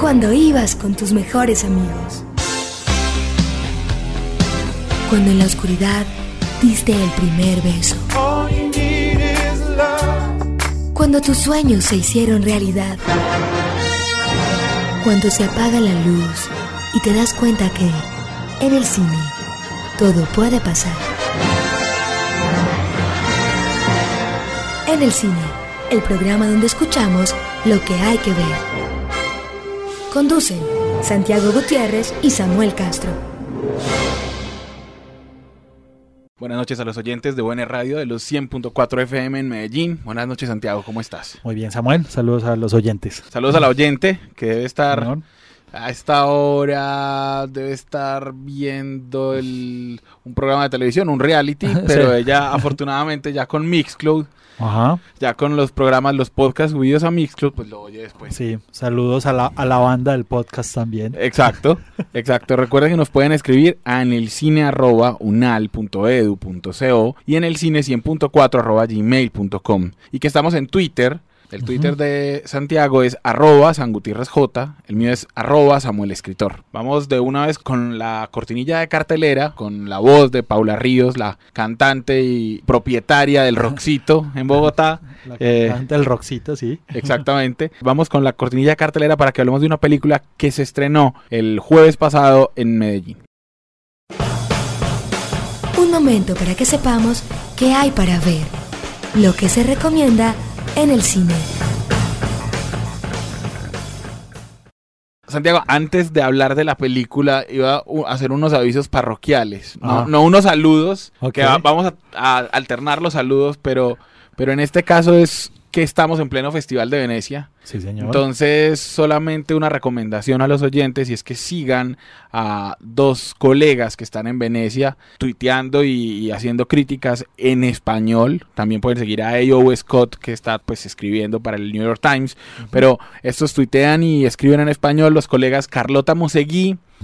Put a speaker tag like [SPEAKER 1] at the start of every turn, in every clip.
[SPEAKER 1] Cuando ibas con tus mejores amigos. Cuando en la oscuridad diste el primer beso. Cuando tus sueños se hicieron realidad. Cuando se apaga la luz y te das cuenta que en el cine todo puede pasar. En el cine, el programa donde escuchamos lo que hay que ver. Conducen Santiago Gutiérrez y Samuel Castro.
[SPEAKER 2] Buenas noches a los oyentes de Buena Radio de los 100.4 FM en Medellín. Buenas noches, Santiago, ¿cómo estás?
[SPEAKER 3] Muy bien, Samuel. Saludos a los oyentes.
[SPEAKER 2] Saludos a la oyente que debe estar a esta hora, debe estar viendo el, un programa de televisión, un reality, pero ella afortunadamente ya con Mixcloud Ajá. Ya con los programas, los podcasts subidos a Mixcloud, pues lo oye después.
[SPEAKER 3] Sí, saludos a la, a la banda del podcast también.
[SPEAKER 2] Exacto, exacto. Recuerden que nos pueden escribir a en el cine arroba unal.edu.co y en el cine 100.4 arroba gmail.com. Y que estamos en Twitter el Twitter de Santiago es arroba J, el mío es arroba Samuel Escritor. Vamos de una vez con la cortinilla de cartelera, con la voz de Paula Ríos, la cantante y propietaria del Roxito en Bogotá.
[SPEAKER 3] La eh, cantante del Roxito, sí.
[SPEAKER 2] Exactamente. Vamos con la cortinilla de cartelera para que hablemos de una película que se estrenó el jueves pasado en Medellín.
[SPEAKER 1] Un momento para que sepamos qué hay para ver, lo que se recomienda en el cine.
[SPEAKER 2] Santiago, antes de hablar de la película, iba a hacer unos avisos parroquiales, no, ah. unos saludos, que vamos a, alternar los saludos, pero, pero en este caso es que estamos en pleno Festival de Venecia.
[SPEAKER 3] Sí, señor.
[SPEAKER 2] Entonces, solamente una recomendación a los oyentes y es que sigan a dos colegas que están en Venecia tuiteando y, haciendo críticas en español. También pueden seguir a A.O. Scott que está pues escribiendo para el New York Times. Pero estos tuitean y escriben en español los colegas Carlota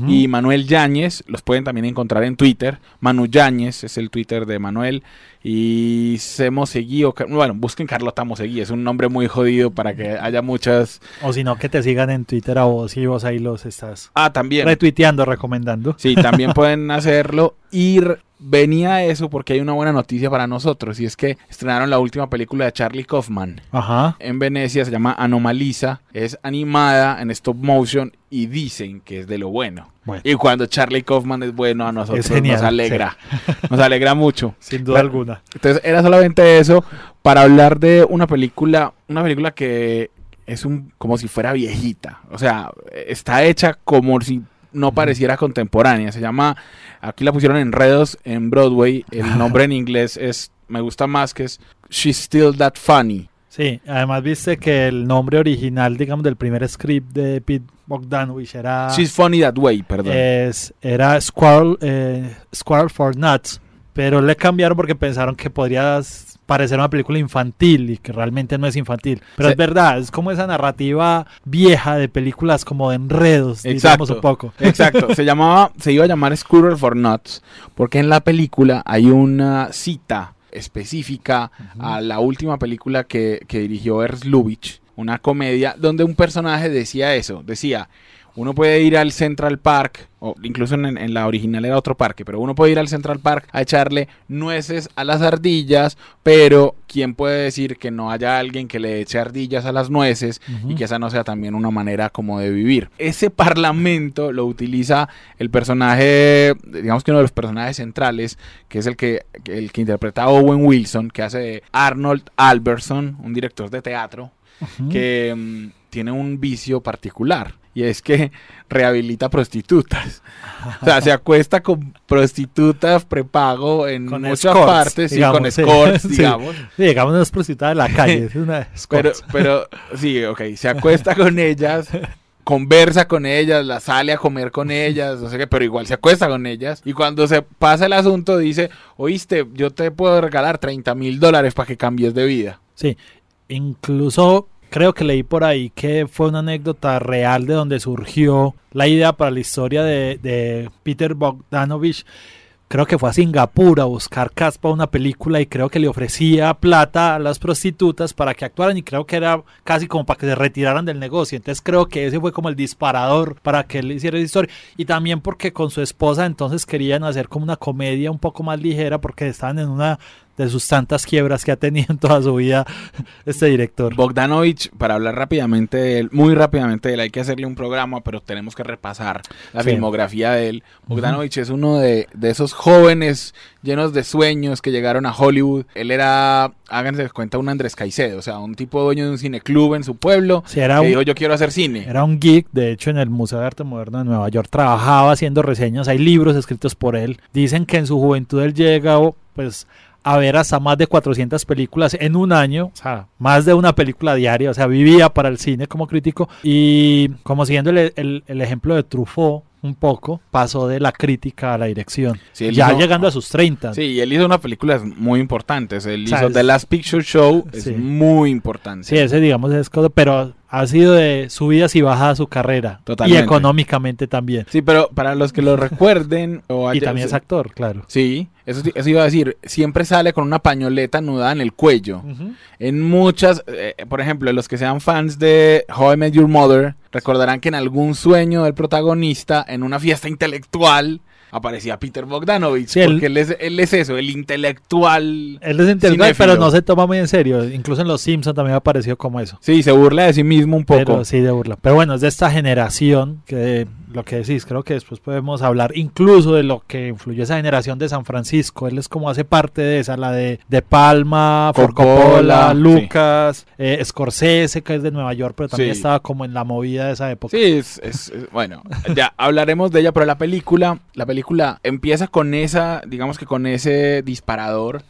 [SPEAKER 2] Y Manuel Yáñez. Los pueden también encontrar en Twitter. Manu Yáñez es el Twitter de Manuel. Y se Mosegui, o, bueno, busquen Carlota Mosegui. Es un nombre muy jodido para que haya muchas.
[SPEAKER 3] O si no, que te sigan en Twitter a vos y vos ahí los estás.
[SPEAKER 2] Ah, también.
[SPEAKER 3] Retuiteando, recomendando.
[SPEAKER 2] Sí, también pueden hacerlo. Ir venía eso porque hay una buena noticia para nosotros y es que estrenaron la última película de Charlie Kaufman Ajá. en Venecia, se llama Anomalisa, es animada en stop motion y dicen que es de lo bueno. Y cuando Charlie Kaufman es bueno a nosotros nos alegra, nos alegra mucho.
[SPEAKER 3] Sin duda alguna.
[SPEAKER 2] Entonces era solamente eso para hablar de una película, una película que es un como si fuera viejita, o sea, está hecha como si no pareciera contemporánea. Se llama, aquí la pusieron Enredos en Broadway. El nombre en inglés es, me gusta más que es She's Still That Funny.
[SPEAKER 3] Sí, además viste que el nombre original, digamos, del primer script de Pete Bogdanovich era...
[SPEAKER 2] She's Funny That Way, perdón.
[SPEAKER 3] Es, era Squirrel, eh, Squirrel for Nuts, pero le cambiaron porque pensaron que podrías parecer una película infantil y que realmente no es infantil. Pero es verdad, es como esa narrativa vieja de películas como de enredos, digamos un poco.
[SPEAKER 2] Exacto, se llamaba, se iba a llamar Scooter for Nuts, porque en la película hay una cita específica a la última película que, que dirigió Ernst Lubitsch, una comedia donde un personaje decía eso, decía, uno puede ir al Central Park, o incluso en, la original era otro parque, pero uno puede ir al Central Park a echarle nueces a las ardillas, pero ¿quién puede decir que no haya alguien que le eche ardillas a las nueces y que esa no sea también una manera como de vivir? Ese parlamento lo utiliza el personaje, digamos que uno de los personajes centrales, que es el que, el que interpreta a Owen Wilson, que hace de Arnold Alberson, un director de teatro, que mm, tiene un vicio particular y es que rehabilita prostitutas. O sea, se acuesta con prostitutas prepago en muchas partes, y con escorts, digamos.
[SPEAKER 3] Sí, digamos, no es prostituta de la calle, es una
[SPEAKER 2] pero, pero, sí, ok, se acuesta con ellas, conversa con ellas, la sale a comer con ellas, no sé qué, pero igual se acuesta con ellas. Y cuando se pasa el asunto, dice, oíste, yo te puedo regalar 30 mil dólares para que cambies de vida.
[SPEAKER 3] Sí, incluso creo que leí por ahí que fue una anécdota real de donde surgió la idea para la historia de, Peter Bogdanovich. creo que fue a Singapur a buscar cast para una película y creo que le ofrecía plata a las prostitutas para que actuaran y creo que era casi como para que se retiraran del negocio. Entonces creo que ese fue como el disparador para que él hiciera esa historia. Y también porque con su esposa entonces querían hacer como una comedia un poco más ligera porque estaban en una de sus tantas quiebras que ha tenido en toda su vida este director.
[SPEAKER 2] Bogdanovich, para hablar rápidamente de él, muy rápidamente de él, hay que hacerle un programa, pero tenemos que repasar la
[SPEAKER 3] Sí.
[SPEAKER 2] filmografía de él. Bogdanovich es uno de, de esos jóvenes llenos de sueños que llegaron a Hollywood. Él era, háganse cuenta, un Andrés Caicedo, o sea, un tipo dueño de un cineclub en su pueblo.
[SPEAKER 3] Sí, era
[SPEAKER 2] que
[SPEAKER 3] un-
[SPEAKER 2] dijo, yo quiero hacer cine.
[SPEAKER 3] Era un geek, de hecho en el Museo de Arte Moderno de Nueva York trabajaba haciendo reseñas, hay libros escritos por él. Dicen que en su juventud él llega o, pues a ver hasta más de 400 películas en un año, o sea, más de una película diaria, o sea, vivía para el cine como crítico y como siguiendo el, el- el ejemplo de Truffaut un poco, pasó de la crítica a la dirección,
[SPEAKER 2] Sí,
[SPEAKER 3] ya
[SPEAKER 2] hizo-
[SPEAKER 3] llegando a sus 30.
[SPEAKER 2] Sí, y él hizo unas películas muy importantes. Él
[SPEAKER 3] O sea,
[SPEAKER 2] hizo
[SPEAKER 3] es-
[SPEAKER 2] The Last Picture Show, es muy importante.
[SPEAKER 3] Sí, ese digamos es cosa, pero ha sido de subidas y bajadas su carrera
[SPEAKER 2] Totalmente.
[SPEAKER 3] y económicamente también.
[SPEAKER 2] Sí, pero para los que lo recuerden o
[SPEAKER 3] Y
[SPEAKER 2] haya-
[SPEAKER 3] también es actor, claro.
[SPEAKER 2] Sí, eso, eso iba a decir. Siempre sale con una pañoleta anudada en el cuello. En muchas, eh, por ejemplo, los que sean fans de How I Met Your Mother, recordarán que en algún sueño del protagonista, en una fiesta intelectual, aparecía Peter Bogdanovich.
[SPEAKER 3] Sí,
[SPEAKER 2] porque él es, él es eso, el intelectual.
[SPEAKER 3] Él es intelectual,
[SPEAKER 2] Cinéfilo.
[SPEAKER 3] pero no se toma muy en serio. Incluso en Los Simpsons también ha aparecido como eso.
[SPEAKER 2] Sí, se burla de sí mismo un poco.
[SPEAKER 3] Pero sí de burla. Pero bueno, es de esta generación que lo que decís, creo que después podemos hablar incluso de lo que influyó esa generación de San Francisco. Él es como hace parte de esa, la de, de Palma,
[SPEAKER 2] sí.
[SPEAKER 3] Lucas, eh, Scorsese, que es de Nueva York, pero también
[SPEAKER 2] Sí.
[SPEAKER 3] estaba como en la movida de esa época.
[SPEAKER 2] Sí, es, es- es- bueno, ya hablaremos de ella, pero la película, la película empieza con esa, digamos que con ese disparador.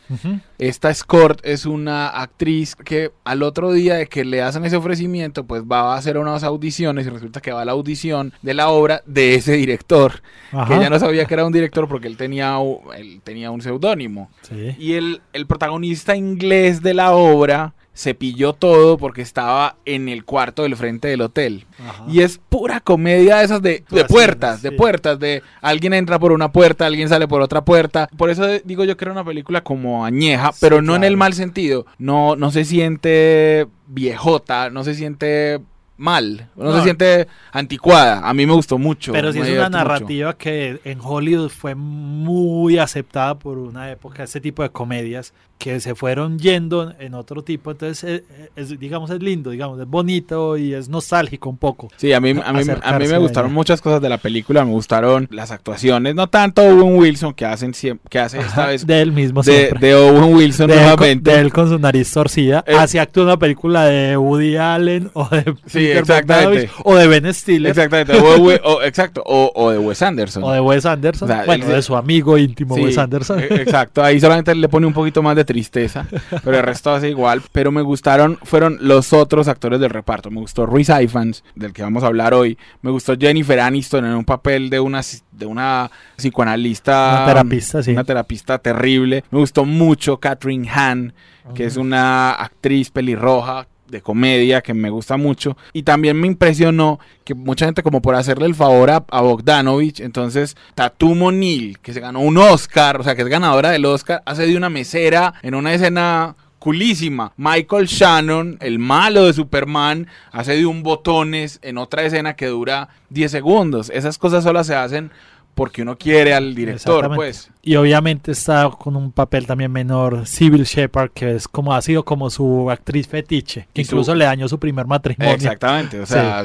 [SPEAKER 2] Esta Scott es una actriz que al otro día de que le hacen ese ofrecimiento, pues va a hacer unas audiciones y resulta que va a la audición de la obra de ese director,
[SPEAKER 3] Ajá.
[SPEAKER 2] que ella no sabía que era un director porque él tenía, él tenía un seudónimo.
[SPEAKER 3] Sí.
[SPEAKER 2] Y el, el protagonista inglés de la obra se pilló todo porque estaba en el cuarto del frente del hotel.
[SPEAKER 3] Ajá.
[SPEAKER 2] Y es pura comedia de esas de, de puertas, de puertas, de alguien entra por una puerta, alguien sale por otra puerta. Por eso digo yo que era una película como añeja,
[SPEAKER 3] Sí,
[SPEAKER 2] pero no en el mal sentido. No, no se siente viejota, no se siente mal, no, se
[SPEAKER 3] No.
[SPEAKER 2] siente anticuada. A mí me gustó mucho.
[SPEAKER 3] Pero sí es una
[SPEAKER 2] mucho.
[SPEAKER 3] narrativa que en Hollywood fue muy aceptada por una época, este tipo de comedias que se fueron yendo en otro tipo. Entonces, eh, eh, es, digamos, es lindo, digamos, es bonito y es nostálgico un poco.
[SPEAKER 2] Sí, a mí, a mí, a mí me gustaron muchas cosas de la película, me gustaron las actuaciones, no tanto Owen Wilson que hacen que hace esta vez
[SPEAKER 3] de él mismo
[SPEAKER 2] de,
[SPEAKER 3] siempre.
[SPEAKER 2] de Owen Wilson
[SPEAKER 3] De él, con,
[SPEAKER 2] nuevamente.
[SPEAKER 3] de él con su nariz torcida.
[SPEAKER 2] Eh,
[SPEAKER 3] Así actúa una película de Woody Allen o de
[SPEAKER 2] Sí, Exactamente.
[SPEAKER 3] O de Ben Stiller
[SPEAKER 2] Exactamente, o, o- exacto, o, o de Wes Anderson.
[SPEAKER 3] o de Wes Anderson.
[SPEAKER 2] O sea,
[SPEAKER 3] bueno, de su amigo íntimo
[SPEAKER 2] Sí,
[SPEAKER 3] Wes Anderson.
[SPEAKER 2] e- Exacto, ahí solamente le pone un poquito más de tristeza, pero el resto hace igual. Pero me gustaron, fueron los otros actores del reparto. Me gustó Rhys Ifans, del que vamos a hablar hoy. Me gustó Jennifer Aniston en un papel de una, de una psicoanalista.
[SPEAKER 3] Una terapista, sí.
[SPEAKER 2] Una terapista terrible. Me gustó mucho Catherine Hahn, que es una actriz pelirroja de comedia que me gusta mucho. Y también me impresionó que mucha gente como por hacerle el favor a, Bogdanovich entonces Tatum O'Neill que se ganó un Oscar o sea que es ganadora del Oscar hace de una mesera en una escena culísima. Michael Shannon el malo de Superman hace de un botones en otra escena que dura 10 segundos. Esas cosas solo se hacen porque uno quiere al director pues
[SPEAKER 3] Y obviamente está con un papel también menor, Sybil Shepard, que es como ha sido como su actriz fetiche, que
[SPEAKER 2] su-
[SPEAKER 3] incluso le dañó su primer matrimonio.
[SPEAKER 2] exactamente o sea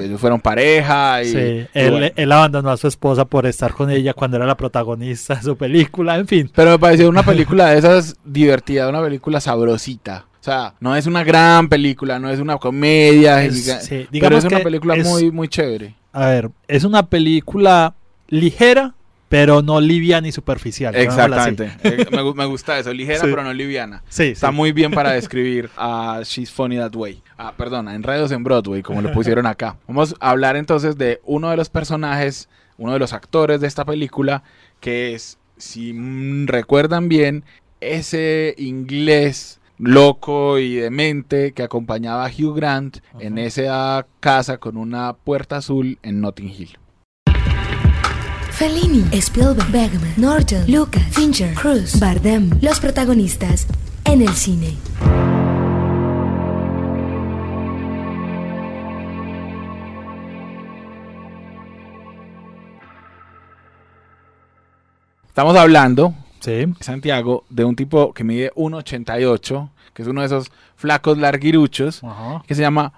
[SPEAKER 2] ellos fueron pareja y,
[SPEAKER 3] Sí,
[SPEAKER 2] y
[SPEAKER 3] él,
[SPEAKER 2] bueno.
[SPEAKER 3] él abandonó a su esposa por estar con ella cuando era la protagonista de su película, en fin.
[SPEAKER 2] Pero me pareció una película de esas divertida, una película sabrosita. O sea, no es una gran película, no es una comedia,
[SPEAKER 3] Es- sí,
[SPEAKER 2] pero es una película
[SPEAKER 3] es-
[SPEAKER 2] muy, muy chévere.
[SPEAKER 3] A ver, es una película ligera, pero no liviana ni superficial.
[SPEAKER 2] Exactamente. Eh, me, me gusta eso, ligera
[SPEAKER 3] Sí.
[SPEAKER 2] pero no liviana.
[SPEAKER 3] Sí,
[SPEAKER 2] Está
[SPEAKER 3] sí.
[SPEAKER 2] muy bien para describir a She's Funny That Way. Ah, perdona, Enredos en Broadway, como lo pusieron acá. Vamos a hablar entonces de uno de los personajes, uno de los actores de esta película, que es, si recuerdan bien, ese inglés loco y demente que acompañaba a Hugh Grant en esa casa con una puerta azul en Notting Hill.
[SPEAKER 1] Fellini, Spielberg, Bergman, Norton, Lucas, Fincher, Cruz, Bardem, los protagonistas en el cine.
[SPEAKER 2] Estamos hablando,
[SPEAKER 3] Sí.
[SPEAKER 2] Santiago, de un tipo que mide 1,88, que es uno de esos flacos larguiruchos,
[SPEAKER 3] Ajá.
[SPEAKER 2] que se llama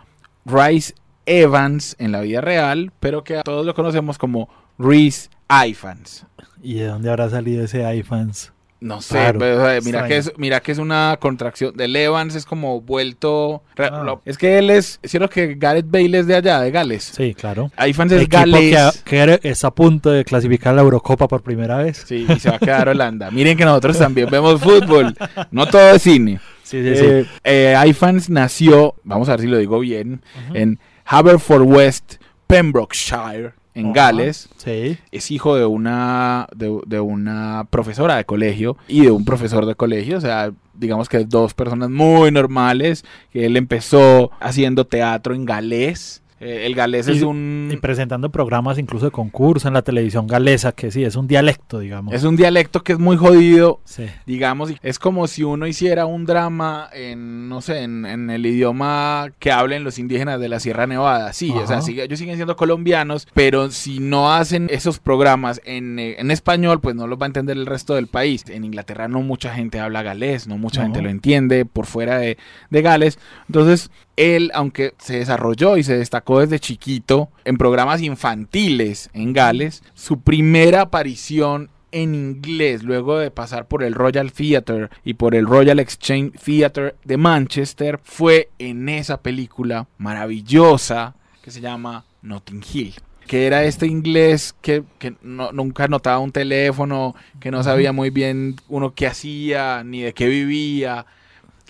[SPEAKER 2] Rice Evans en la vida real, pero que a todos lo conocemos como Reese Ifans.
[SPEAKER 3] ¿Y de dónde habrá salido ese iFans?
[SPEAKER 2] No sé,
[SPEAKER 3] Claro,
[SPEAKER 2] pero, o sea, mira, que es, mira que es una contracción. Del Evans es como vuelto.
[SPEAKER 3] Ah.
[SPEAKER 2] lo- es que él es. ¿Cierto que Gareth Bale es de allá, de Gales?
[SPEAKER 3] Sí, claro.
[SPEAKER 2] Ifans es
[SPEAKER 3] Equipo que, que está a punto de clasificar la Eurocopa por primera vez.
[SPEAKER 2] Sí, y se va a quedar Holanda. Miren que nosotros también vemos fútbol. No todo es cine.
[SPEAKER 3] Sí, sí, sí.
[SPEAKER 2] Eh, eh, Ifans nació, vamos a ver si lo digo bien, en Haverfordwest, Pembrokeshire, en. Gales.
[SPEAKER 3] Sí.
[SPEAKER 2] es hijo de una de, de una profesora de colegio y de un profesor de colegio, o sea, digamos que dos personas muy normales, que él empezó haciendo teatro en galés. Eh, el galés es un
[SPEAKER 3] Y presentando programas incluso de concurso en la televisión galesa, que sí, es un dialecto, digamos.
[SPEAKER 2] es un dialecto que es muy jodido,
[SPEAKER 3] Sí.
[SPEAKER 2] digamos, y es como si uno hiciera un drama en, no sé, en, en el idioma que hablen los indígenas de la Sierra Nevada. Sí, o sea, sigue- ellos siguen siendo colombianos, pero si no hacen esos programas en, eh, en español, pues no los va a entender el resto del país. En Inglaterra no mucha gente habla galés, no mucha
[SPEAKER 3] No.
[SPEAKER 2] gente lo entiende por fuera de, de Gales. Entonces, él, aunque se desarrolló y se destacó desde chiquito en programas infantiles en Gales, su primera aparición en inglés, luego de pasar por el Royal Theatre y por el Royal Exchange Theatre de Manchester, fue en esa película maravillosa que se llama Notting Hill. Que era este inglés que, que no- nunca notaba un teléfono, que no sabía muy bien uno qué hacía, ni de qué vivía,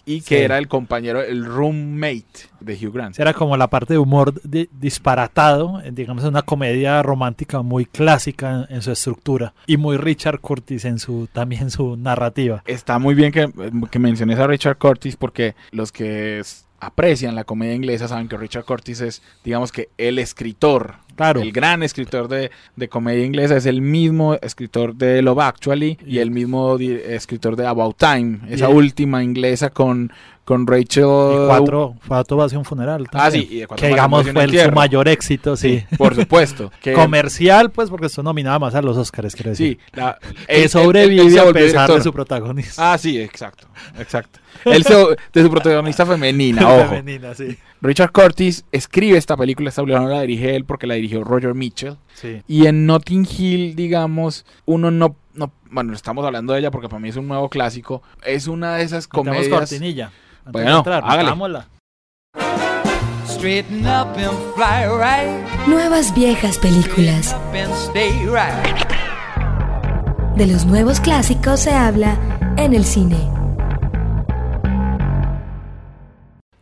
[SPEAKER 2] y que
[SPEAKER 3] Sí.
[SPEAKER 2] era el compañero, el roommate de Hugh Grant.
[SPEAKER 3] Era como la parte de humor di- disparatado, eh, digamos, una comedia romántica muy clásica en, en su estructura y muy Richard Curtis en su también su narrativa.
[SPEAKER 2] Está muy bien que, que menciones a Richard Curtis porque los que aprecian la comedia inglesa saben que Richard Curtis es, digamos que, el escritor.
[SPEAKER 3] Claro.
[SPEAKER 2] El gran escritor de, de comedia inglesa es el mismo escritor de Love Actually y el mismo escritor de About Time, esa última inglesa con, con Rachel.
[SPEAKER 3] Y cuatro, cuatro va a ser un funeral.
[SPEAKER 2] Ah,
[SPEAKER 3] también,
[SPEAKER 2] sí, y de cuatro
[SPEAKER 3] que digamos fue el- su mayor éxito, sí.
[SPEAKER 2] Por supuesto. Que,
[SPEAKER 3] Comercial, pues, porque esto nominaba más a los Oscars, quiero decir.
[SPEAKER 2] sí, la-
[SPEAKER 3] que
[SPEAKER 2] él- él- él
[SPEAKER 3] sobrevive a pesar de su protagonista.
[SPEAKER 2] Ah, sí, exacto, exacto. Él se- de su protagonista femenina, ojo.
[SPEAKER 3] Femenina, sí.
[SPEAKER 2] Richard Curtis escribe esta película, esta película no la dirige él porque la dirigió Roger Mitchell.
[SPEAKER 3] sí.
[SPEAKER 2] Y en Notting Hill, digamos, uno no, no, bueno, estamos hablando de ella porque para mí es un nuevo clásico. Es una de esas
[SPEAKER 3] Tenemos
[SPEAKER 2] comedias.
[SPEAKER 3] cortinilla. antes
[SPEAKER 2] Bueno,
[SPEAKER 3] de entrar,
[SPEAKER 2] hágale.
[SPEAKER 3] metámosla.
[SPEAKER 4] Straighten up and fly right.
[SPEAKER 1] Nuevas viejas películas.
[SPEAKER 4] Right.
[SPEAKER 1] De los nuevos clásicos se habla en el cine.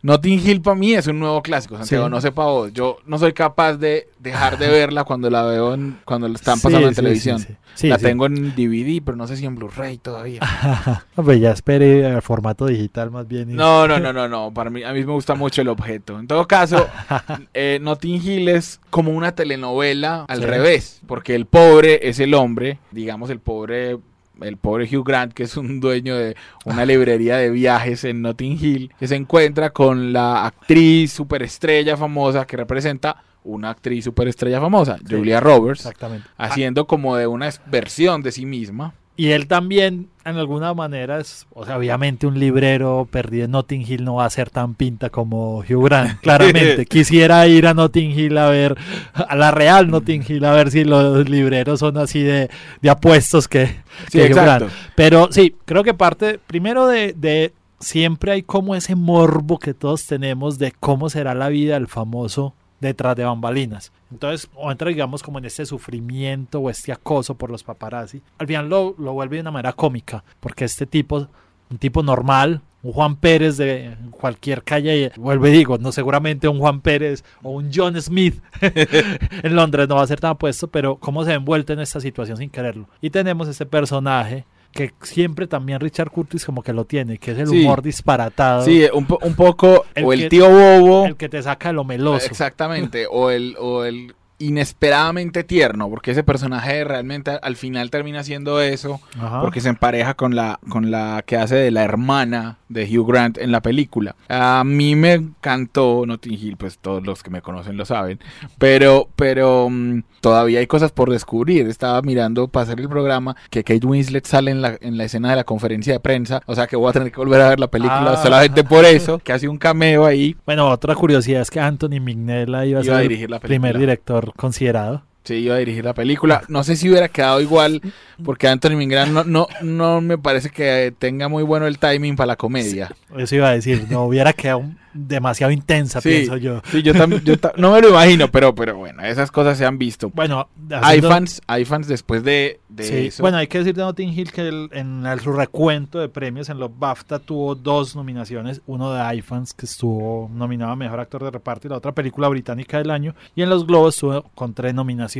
[SPEAKER 2] Notting Hill para mí es un nuevo clásico, Santiago,
[SPEAKER 3] Sí.
[SPEAKER 2] no sé para vos. Yo no soy capaz de dejar de verla cuando la veo, en, cuando la están pasando
[SPEAKER 3] Sí,
[SPEAKER 2] en
[SPEAKER 3] sí,
[SPEAKER 2] televisión.
[SPEAKER 3] sí, sí. Sí,
[SPEAKER 2] la tengo en DVD, pero no sé si en Blu-ray todavía.
[SPEAKER 3] No, pues ya espere el formato digital más bien. y-
[SPEAKER 2] No, no, no, no, no. Para mí, a mí me gusta mucho el objeto. En todo caso, eh, Notting Hill es como una telenovela al revés, porque el pobre es el hombre, digamos el pobre, el pobre Hugh Grant, que es un dueño de una librería de viajes en Notting Hill, que se encuentra con la actriz superestrella famosa que representa una actriz superestrella famosa,
[SPEAKER 3] Sí.
[SPEAKER 2] Julia Roberts,
[SPEAKER 3] Exactamente.
[SPEAKER 2] haciendo como de una versión de sí misma.
[SPEAKER 3] Y él también, en alguna manera, es, o sea, obviamente un librero perdido en Notting Hill no va a ser tan pinta como Hugh Grant, claramente. Quisiera ir a Notting Hill a ver, a la real Notting Hill, a ver si los libreros son así de, de apuestos que,
[SPEAKER 2] Sí,
[SPEAKER 3] que Hugh. Grant. Pero sí, creo que parte, primero de, de siempre hay como ese morbo que todos tenemos de cómo será la vida del famoso detrás de bambalinas. Entonces, o entra, digamos, como en este sufrimiento o este acoso por los paparazzi. Al final lo, lo vuelve de una manera cómica, porque este tipo, un tipo normal, un Juan Pérez de cualquier calle, vuelve y digo, no seguramente un Juan Pérez o un John Smith en Londres no va a ser tan apuesto, pero cómo se ha envuelto en esta situación sin quererlo. Y tenemos este personaje que siempre también Richard Curtis como que lo tiene, que es el
[SPEAKER 2] Sí.
[SPEAKER 3] humor disparatado,
[SPEAKER 2] Sí, un, po- un poco,
[SPEAKER 3] El
[SPEAKER 2] o el
[SPEAKER 3] que-
[SPEAKER 2] tío bobo.
[SPEAKER 3] el que te saca lo meloso.
[SPEAKER 2] Exactamente, o el, o el inesperadamente tierno, porque ese personaje realmente al final termina siendo eso,
[SPEAKER 3] Ajá.
[SPEAKER 2] porque se empareja con la, con la que hace de la hermana de Hugh Grant en la película. A mí me encantó Notting Hill, pues todos los que me conocen lo saben, pero, pero mm, todavía hay cosas por descubrir. Estaba mirando para hacer el programa que Kate Winslet sale en la, en la escena de la conferencia de prensa, o sea que voy a tener que volver a ver la película
[SPEAKER 3] Ah.
[SPEAKER 2] solamente por eso, que hace un cameo ahí.
[SPEAKER 3] Bueno, otra curiosidad es que Anthony Mignella iba a
[SPEAKER 2] Iba a
[SPEAKER 3] ser
[SPEAKER 2] dirigir la
[SPEAKER 3] el primer
[SPEAKER 2] película.
[SPEAKER 3] director considerado.
[SPEAKER 2] Sí, iba a dirigir la película. No sé si hubiera quedado igual, porque Anthony Mingran no, no, no me parece que tenga muy bueno el timing para la comedia.
[SPEAKER 3] Eso iba a decir, no hubiera quedado demasiado intensa,
[SPEAKER 2] Sí.
[SPEAKER 3] pienso yo.
[SPEAKER 2] Sí, yo también, yo no me lo imagino, pero, pero bueno, esas cosas se han visto.
[SPEAKER 3] Bueno,
[SPEAKER 2] Hay
[SPEAKER 3] haciendo-
[SPEAKER 2] fans, hay fans después de, de
[SPEAKER 3] Sí,
[SPEAKER 2] eso.
[SPEAKER 3] Bueno, hay que decir de Notting Hill que el- en el, su recuento de premios en los BAFTA tuvo dos nominaciones, uno de iFans que estuvo nominado a Mejor Actor de Reparto y la otra película británica del año, y en los Globos estuvo con tres nominaciones,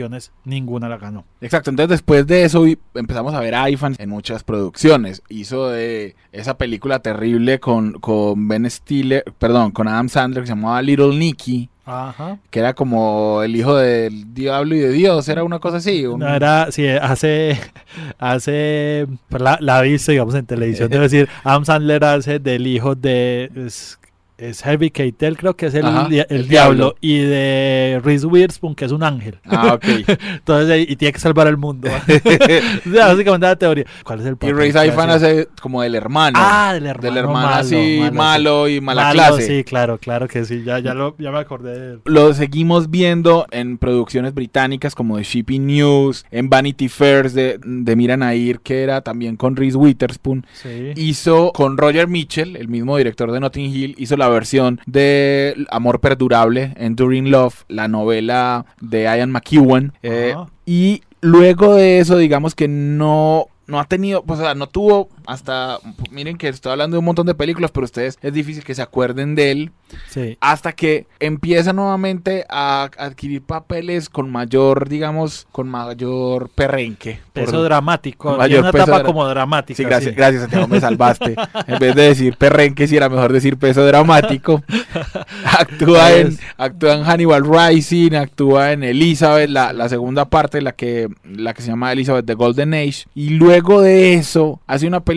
[SPEAKER 3] ninguna la ganó.
[SPEAKER 2] Exacto, entonces después de eso empezamos a ver a iFans en muchas producciones. Hizo de esa película terrible con, con Ben Stiller, perdón, con Adam Sandler que se llamaba Little Nicky,
[SPEAKER 3] Ajá.
[SPEAKER 2] que era como el hijo del diablo y de Dios, era una cosa así. un-
[SPEAKER 3] No, era, sí, hace, hace, pues la, la he visto, digamos, en televisión, debo decir, Adam Sandler hace del hijo de, es, es Harvey Keitel, creo que es el,
[SPEAKER 2] Ajá,
[SPEAKER 3] el
[SPEAKER 2] el
[SPEAKER 3] diablo,
[SPEAKER 2] diablo.
[SPEAKER 3] y de Reese Witherspoon, que es un ángel.
[SPEAKER 2] Ah, ok.
[SPEAKER 3] Entonces, y tiene que salvar el mundo. O sea, básicamente la teoría. ¿Cuál es el
[SPEAKER 2] y
[SPEAKER 3] papel
[SPEAKER 2] Ray
[SPEAKER 3] que
[SPEAKER 2] Ifan
[SPEAKER 3] hace?
[SPEAKER 2] hace como del hermano.
[SPEAKER 3] Ah, del hermano.
[SPEAKER 2] del hermano
[SPEAKER 3] malo,
[SPEAKER 2] así
[SPEAKER 3] malo,
[SPEAKER 2] y mala
[SPEAKER 3] Malo,
[SPEAKER 2] clase.
[SPEAKER 3] Sí, claro, claro que sí. Ya, ya, lo, ya me acordé de él.
[SPEAKER 2] Lo seguimos viendo en producciones británicas como The Shipping News, en Vanity Fairs de, de Mira Nair, que era también con Reese Witherspoon.
[SPEAKER 3] Sí.
[SPEAKER 2] Hizo con Roger Mitchell, el mismo director de Notting Hill, hizo la versión de Amor Perdurable, Enduring Love, la novela de Ian McEwan. eh, y luego de eso, digamos que no, no ha tenido, pues, o sea, no tuvo hasta, miren que estoy hablando de un montón de películas, pero ustedes es difícil que se acuerden de él
[SPEAKER 3] sí.
[SPEAKER 2] hasta que empieza nuevamente a adquirir papeles con mayor, digamos, con mayor perrenque. por-
[SPEAKER 3] Peso dramático.
[SPEAKER 2] con
[SPEAKER 3] y
[SPEAKER 2] mayor
[SPEAKER 3] una
[SPEAKER 2] peso
[SPEAKER 3] etapa
[SPEAKER 2] dra-
[SPEAKER 3] como dramática.
[SPEAKER 2] Sí, gracias,
[SPEAKER 3] sí.
[SPEAKER 2] gracias Santiago, me salvaste. en vez de decir perrenque, si era mejor decir peso dramático. actúa, en,
[SPEAKER 3] Es-
[SPEAKER 2] actúa en Hannibal Rising, actúa en Elizabeth, la, la segunda parte, la que, la que se llama Elizabeth The Golden Age. Y luego de eso, hace una película,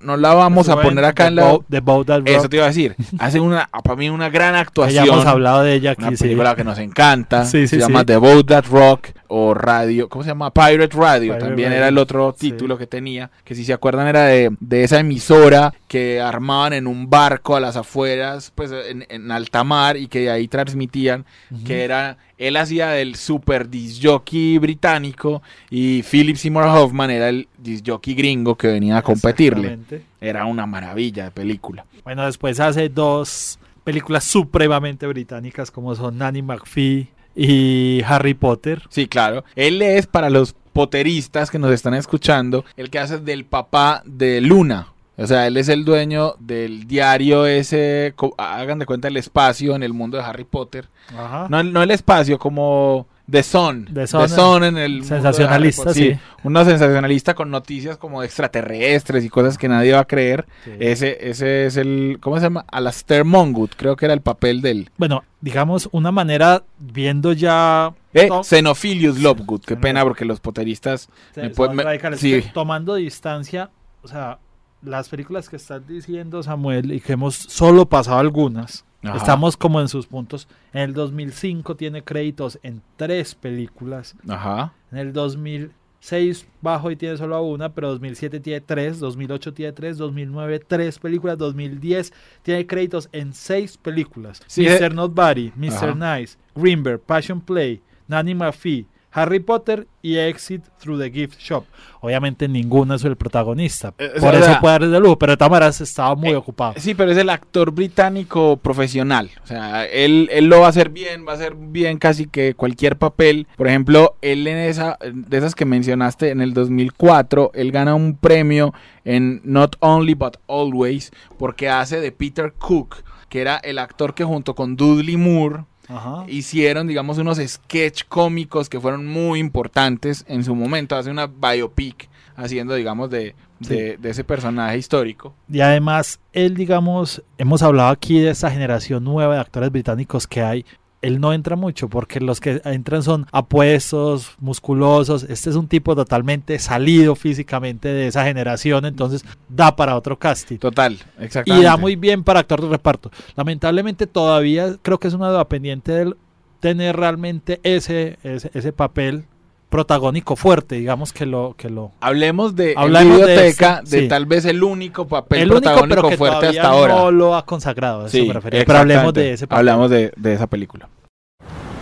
[SPEAKER 2] no la vamos a poner acá en la...
[SPEAKER 3] The Boat That
[SPEAKER 2] Eso
[SPEAKER 3] Rocked,
[SPEAKER 2] te iba a decir. Hace una, para mí, una gran actuación.
[SPEAKER 3] ya hemos hablado de ella
[SPEAKER 2] Una
[SPEAKER 3] aquí. sí.
[SPEAKER 2] película que nos encanta.
[SPEAKER 3] Sí,
[SPEAKER 2] se
[SPEAKER 3] sí,
[SPEAKER 2] llama
[SPEAKER 3] sí.
[SPEAKER 2] The Boat That Rock o Radio. ¿Cómo se llama? Pirate Radio.
[SPEAKER 3] Pirate
[SPEAKER 2] También
[SPEAKER 3] Radio.
[SPEAKER 2] era el otro título que tenía. Que si se acuerdan era de, de esa emisora que armaban en un barco a las afueras, pues en, en alta mar y que de ahí transmitían. Que era. Él hacía del super disc jockey británico y Philip Seymour Hoffman era el disc jockey gringo que venía a competirle. Era una maravilla de película.
[SPEAKER 3] Bueno, después hace dos películas supremamente británicas como son Nanny McPhee y Harry Potter.
[SPEAKER 2] Sí, claro. Él es para los poteristas que nos están escuchando, el que hace del papá de Luna. O sea, él es el dueño del diario ese, hagan de cuenta el espacio en el mundo de Harry Potter.
[SPEAKER 3] Ajá.
[SPEAKER 2] No, no el espacio, como The Sun.
[SPEAKER 3] The Sun,
[SPEAKER 2] en el mundo de
[SPEAKER 3] sensacionalista,
[SPEAKER 2] Potter.
[SPEAKER 3] sí.
[SPEAKER 2] Una sensacionalista con noticias como extraterrestres y cosas que nadie va a creer.
[SPEAKER 3] Sí.
[SPEAKER 2] Ese, ese es el, ¿cómo se llama? Alastair Mongood, creo que era el papel del...
[SPEAKER 3] Bueno, digamos, una manera, viendo ya...
[SPEAKER 2] Eh, Xenophilius Lovegood, qué pena porque los poteristas me
[SPEAKER 3] son
[SPEAKER 2] pueden- me- sí.
[SPEAKER 3] tomando distancia, o sea, las películas que estás diciendo, Samuel, y que hemos solo pasado algunas,
[SPEAKER 2] Ajá.
[SPEAKER 3] estamos como en sus puntos. En el 2005 tiene créditos en tres películas.
[SPEAKER 2] Ajá.
[SPEAKER 3] En el 2006 bajo y tiene solo una, pero 2007 tiene tres, 2008 tiene tres, 2009 tres películas, 2010 tiene créditos en seis películas.
[SPEAKER 2] Sí,
[SPEAKER 3] Mr.
[SPEAKER 2] eh.
[SPEAKER 3] Nobody, Mr.
[SPEAKER 2] Ajá.
[SPEAKER 3] Nice, Greenberg, Passion Play, Nanny McPhee, Harry Potter y Exit Through the Gift Shop. Obviamente ninguno es el protagonista,
[SPEAKER 2] Eh, o
[SPEAKER 3] por
[SPEAKER 2] sea,
[SPEAKER 3] eso puede dar de lujo, pero maneras estaba muy
[SPEAKER 2] Eh,
[SPEAKER 3] ocupado.
[SPEAKER 2] Sí, pero es el actor británico profesional. O sea, él, él lo va a hacer bien, va a hacer bien casi que cualquier papel. Por ejemplo, él en esa, de esas que mencionaste, en el 2004, él gana un premio en Not Only But Always, porque hace de Peter Cook, que era el actor que junto con Dudley Moore
[SPEAKER 3] Ajá.
[SPEAKER 2] hicieron, digamos, unos sketch cómicos que fueron muy importantes en su momento. Hace una biopic haciendo, digamos, de, de, de ese personaje histórico.
[SPEAKER 3] Y además, él, digamos, hemos hablado aquí de esta generación nueva de actores británicos que hay. Él no entra mucho porque los que entran son apuestos, musculosos. Este es un tipo totalmente salido físicamente de esa generación, entonces da para otro casting.
[SPEAKER 2] Total, exactamente.
[SPEAKER 3] Y da muy bien para actor de reparto. Lamentablemente todavía creo que es una duda pendiente del tener realmente ese, ese, ese papel protagónico fuerte, digamos que lo que lo
[SPEAKER 2] Hablemos de
[SPEAKER 3] Hablemos de
[SPEAKER 2] biblioteca de,
[SPEAKER 3] este, sí.
[SPEAKER 2] tal vez el único papel
[SPEAKER 3] el único
[SPEAKER 2] protagónico
[SPEAKER 3] pero que
[SPEAKER 2] fuerte hasta ahora.
[SPEAKER 3] no lo ha consagrado, eso
[SPEAKER 2] Sí,
[SPEAKER 3] me refería. Pero hablemos de ese papel.
[SPEAKER 2] Hablamos de, de esa película.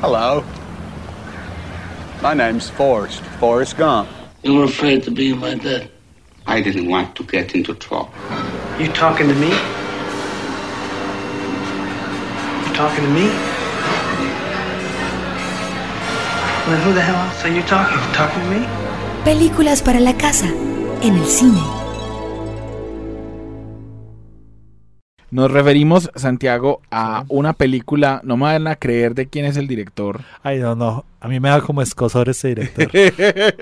[SPEAKER 5] Hello. My name's Forrest. Forrest Gump.
[SPEAKER 6] You were afraid to be my dad.
[SPEAKER 7] I didn't want to get into trouble.
[SPEAKER 8] You talking to me? You talking to me?
[SPEAKER 1] Películas para la casa, en el cine.
[SPEAKER 2] Nos referimos, Santiago, a una película, no me van a creer de quién es el director,
[SPEAKER 3] Ay, no, no. A mí me da como escosor ese director.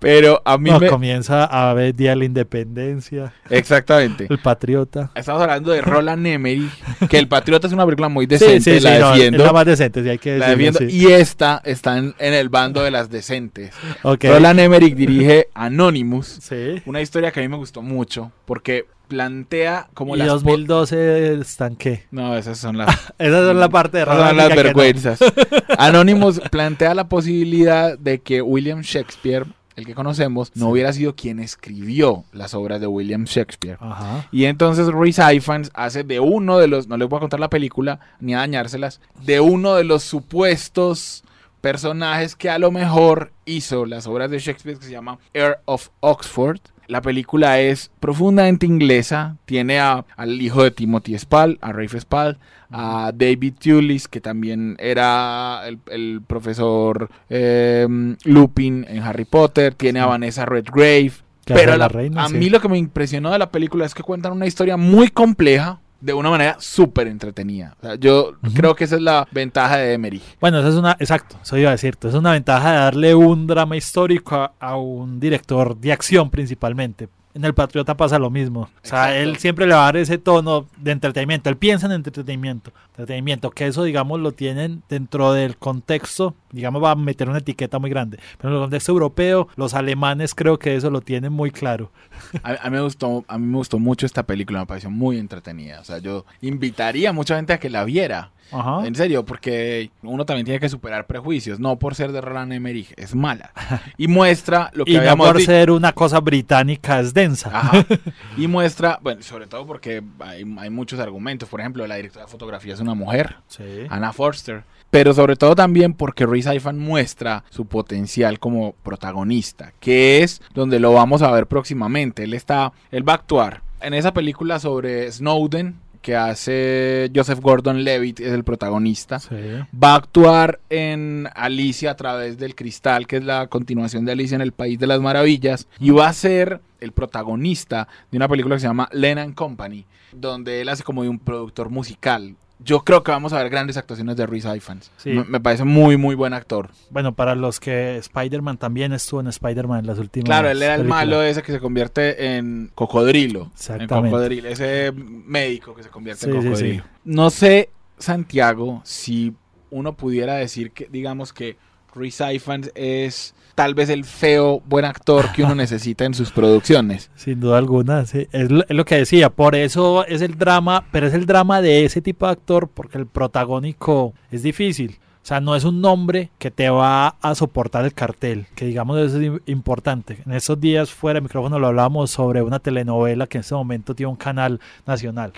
[SPEAKER 2] pero a mí
[SPEAKER 3] No,
[SPEAKER 2] me...
[SPEAKER 3] comienza a ver Día de la Independencia,
[SPEAKER 2] Exactamente.
[SPEAKER 3] El Patriota.
[SPEAKER 2] Estamos hablando de Roland Emmerich, que El Patriota es una película muy
[SPEAKER 3] Sí,
[SPEAKER 2] decente,
[SPEAKER 3] sí, sí,
[SPEAKER 2] la
[SPEAKER 3] no,
[SPEAKER 2] defiendo.
[SPEAKER 3] es la más decente, sí hay que
[SPEAKER 2] la defiendo,
[SPEAKER 3] sí.
[SPEAKER 2] Y esta está en, en el bando de las decentes. Roland Emmerich dirige Anonymous,
[SPEAKER 3] Sí.
[SPEAKER 2] una historia que a mí me gustó mucho, porque plantea como
[SPEAKER 3] Y
[SPEAKER 2] las... po-
[SPEAKER 3] 2012 están qué?
[SPEAKER 2] No, esas son las...
[SPEAKER 3] Esa es la parte de
[SPEAKER 2] Esas son las
[SPEAKER 3] que no.
[SPEAKER 2] vergüenzas. Anonymous plantea la posibilidad de que William Shakespeare, el que conocemos, no
[SPEAKER 3] Sí.
[SPEAKER 2] hubiera sido quien escribió las obras de William Shakespeare.
[SPEAKER 3] Ajá.
[SPEAKER 2] Y entonces Rhys Ifans hace de uno de los, no les voy a contar la película ni a dañárselas, de uno de los supuestos personajes que a lo mejor hizo las obras de Shakespeare que se llama Earl of Oxford. La película es profundamente inglesa, tiene a- al hijo de Timothy Spall, a Rafe Spall, a David Tulis, que también era el, el profesor eh, Lupin en Harry Potter, tiene a Vanessa Redgrave, pero
[SPEAKER 3] hace la
[SPEAKER 2] la-
[SPEAKER 3] reina,
[SPEAKER 2] a
[SPEAKER 3] sí.
[SPEAKER 2] mí lo que me impresionó de la película es que cuentan una historia muy compleja de una manera súper entretenida. O sea, yo creo que esa es la ventaja de Emery.
[SPEAKER 3] Bueno, esa es una, exacto, eso iba a decirte, es una ventaja de darle un drama histórico a, a un director de acción principalmente. En El Patriota pasa lo mismo. O sea,
[SPEAKER 2] Exacto.
[SPEAKER 3] él siempre le va a dar ese tono de entretenimiento. Él piensa en entretenimiento. Entretenimiento, que eso, digamos, lo tienen dentro del contexto, digamos, va a meter una etiqueta muy grande. Pero en el contexto europeo, los alemanes creo que eso lo tienen muy claro.
[SPEAKER 2] A, a mí me gustó, a mí me gustó mucho esta película, me pareció muy entretenida. O sea, yo invitaría a mucha gente a que la viera.
[SPEAKER 3] Ajá.
[SPEAKER 2] En serio, porque uno también tiene que superar prejuicios. No por ser de Roland Emmerich, es mala. Y muestra lo que
[SPEAKER 3] Y no
[SPEAKER 2] habíamos
[SPEAKER 3] por
[SPEAKER 2] dicho.
[SPEAKER 3] ser una cosa británica es densa.
[SPEAKER 2] Ajá. Y muestra, bueno, sobre todo porque hay, hay muchos argumentos. Por ejemplo, la directora de fotografía es una mujer,
[SPEAKER 3] Sí.
[SPEAKER 2] Anna Forster. Pero sobre todo también porque Rhys Ifan muestra su potencial como protagonista, que es donde lo vamos a ver próximamente. Él está, él va a actuar en esa película sobre Snowden que hace Joseph Gordon-Levitt, es el protagonista.
[SPEAKER 3] Sí.
[SPEAKER 2] Va a actuar en Alicia a través del cristal, que es la continuación de Alicia en el País de las Maravillas, y va a ser el protagonista de una película que se llama Lennon Company, donde él hace como de un productor musical. Yo creo que vamos a ver grandes actuaciones de Rhys Ifans.
[SPEAKER 3] Sí.
[SPEAKER 2] Me, me parece muy, muy buen actor.
[SPEAKER 3] Bueno, para los que Spider-Man también estuvo en Spider-Man en las últimas.
[SPEAKER 2] Claro, él era el
[SPEAKER 3] películas.
[SPEAKER 2] malo ese que se convierte en cocodrilo. En
[SPEAKER 3] Exactamente.
[SPEAKER 2] cocodrilo, ese médico que se convierte en
[SPEAKER 3] Sí,
[SPEAKER 2] cocodrilo.
[SPEAKER 3] sí.
[SPEAKER 2] No sé, Santiago, si uno pudiera decir que, digamos que Rhys Ifans es tal vez el feo buen actor que uno necesita en sus producciones.
[SPEAKER 3] Sin duda alguna, sí. Es lo, es lo que decía, por eso es el drama, pero es el drama de ese tipo de actor, porque el protagónico es difícil. O sea, no es un nombre que te va a soportar el cartel, que digamos eso es im- importante. En esos días fuera de micrófono lo hablábamos sobre una telenovela que en este momento tiene un canal nacional.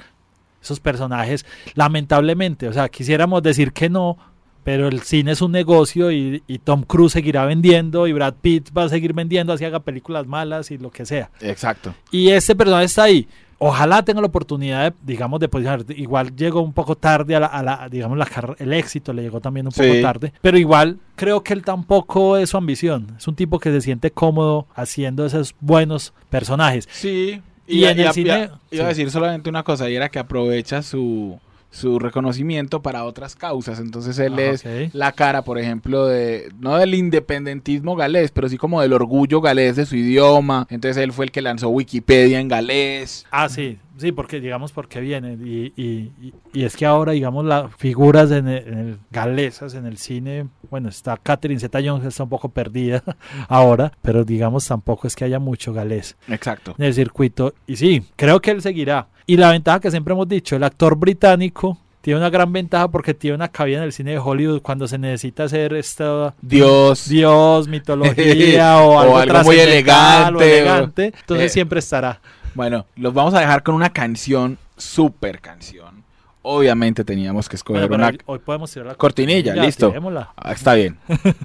[SPEAKER 3] Esos personajes, lamentablemente, o sea, quisiéramos decir que no, pero el cine es un negocio y, y Tom Cruise seguirá vendiendo y Brad Pitt va a seguir vendiendo así haga películas malas y lo que sea.
[SPEAKER 2] Exacto.
[SPEAKER 3] Y este personaje está ahí. Ojalá tenga la oportunidad de, digamos, de posicionar. Igual llegó un poco tarde a la, a la- digamos, la el éxito le llegó también un poco
[SPEAKER 2] Sí.
[SPEAKER 3] tarde. Pero igual creo que él tampoco es su ambición. Es un tipo que se siente cómodo haciendo esos buenos personajes.
[SPEAKER 2] Sí.
[SPEAKER 3] Y en el
[SPEAKER 2] a-
[SPEAKER 3] cine-
[SPEAKER 2] a- iba a decir solamente una cosa, y era que aprovecha su, su reconocimiento para otras causas. Entonces él
[SPEAKER 3] Ah,
[SPEAKER 2] es la cara, por ejemplo, de no del independentismo galés, pero sí como del orgullo galés de su idioma. Entonces él fue el que lanzó Wikipedia en galés.
[SPEAKER 3] Ah, sí. Sí, porque digamos porque viene y, y- y- es que ahora digamos las figuras en el, en el- galesas en el cine, bueno está Catherine Zeta-Jones está un poco perdida ahora, pero digamos tampoco es que haya mucho galés
[SPEAKER 9] Exacto.
[SPEAKER 3] en el circuito y sí, creo que él seguirá y la ventaja que siempre hemos dicho, el actor británico tiene una gran ventaja porque tiene una cabida en el cine de Hollywood cuando se necesita hacer esta
[SPEAKER 9] Dios.
[SPEAKER 3] Dios, mitología o
[SPEAKER 9] O
[SPEAKER 3] algo,
[SPEAKER 9] algo muy elegante, o-
[SPEAKER 3] elegante, entonces
[SPEAKER 9] Eh.
[SPEAKER 3] siempre estará.
[SPEAKER 9] Bueno, los vamos a dejar con una canción, super canción. Obviamente teníamos que escoger
[SPEAKER 3] Bueno,
[SPEAKER 9] una
[SPEAKER 3] hoy, hoy podemos tirar la
[SPEAKER 9] cortinilla, listo.
[SPEAKER 3] tirémosla.
[SPEAKER 9] Ah, está bien.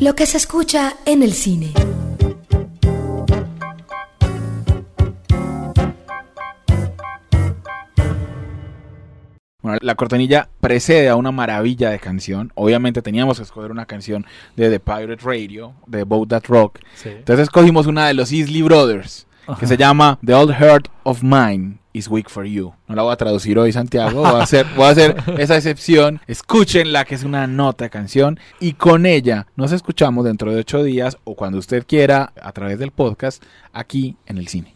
[SPEAKER 1] Lo que se escucha en el cine.
[SPEAKER 9] Bueno, la cortinilla precede a una maravilla de canción. Obviamente teníamos que escoger una canción de The Pirate Radio, de Boat That Rock.
[SPEAKER 3] Sí.
[SPEAKER 9] Entonces escogimos una de los Isley Brothers, que se llama The Old Heart of Mine is Weak for You. No la voy a traducir hoy, Santiago. Voy a hacer, voy a hacer esa excepción. Escúchenla, que es una nota de canción. Y con ella nos escuchamos dentro de ocho días o cuando usted quiera a través del podcast aquí en el cine.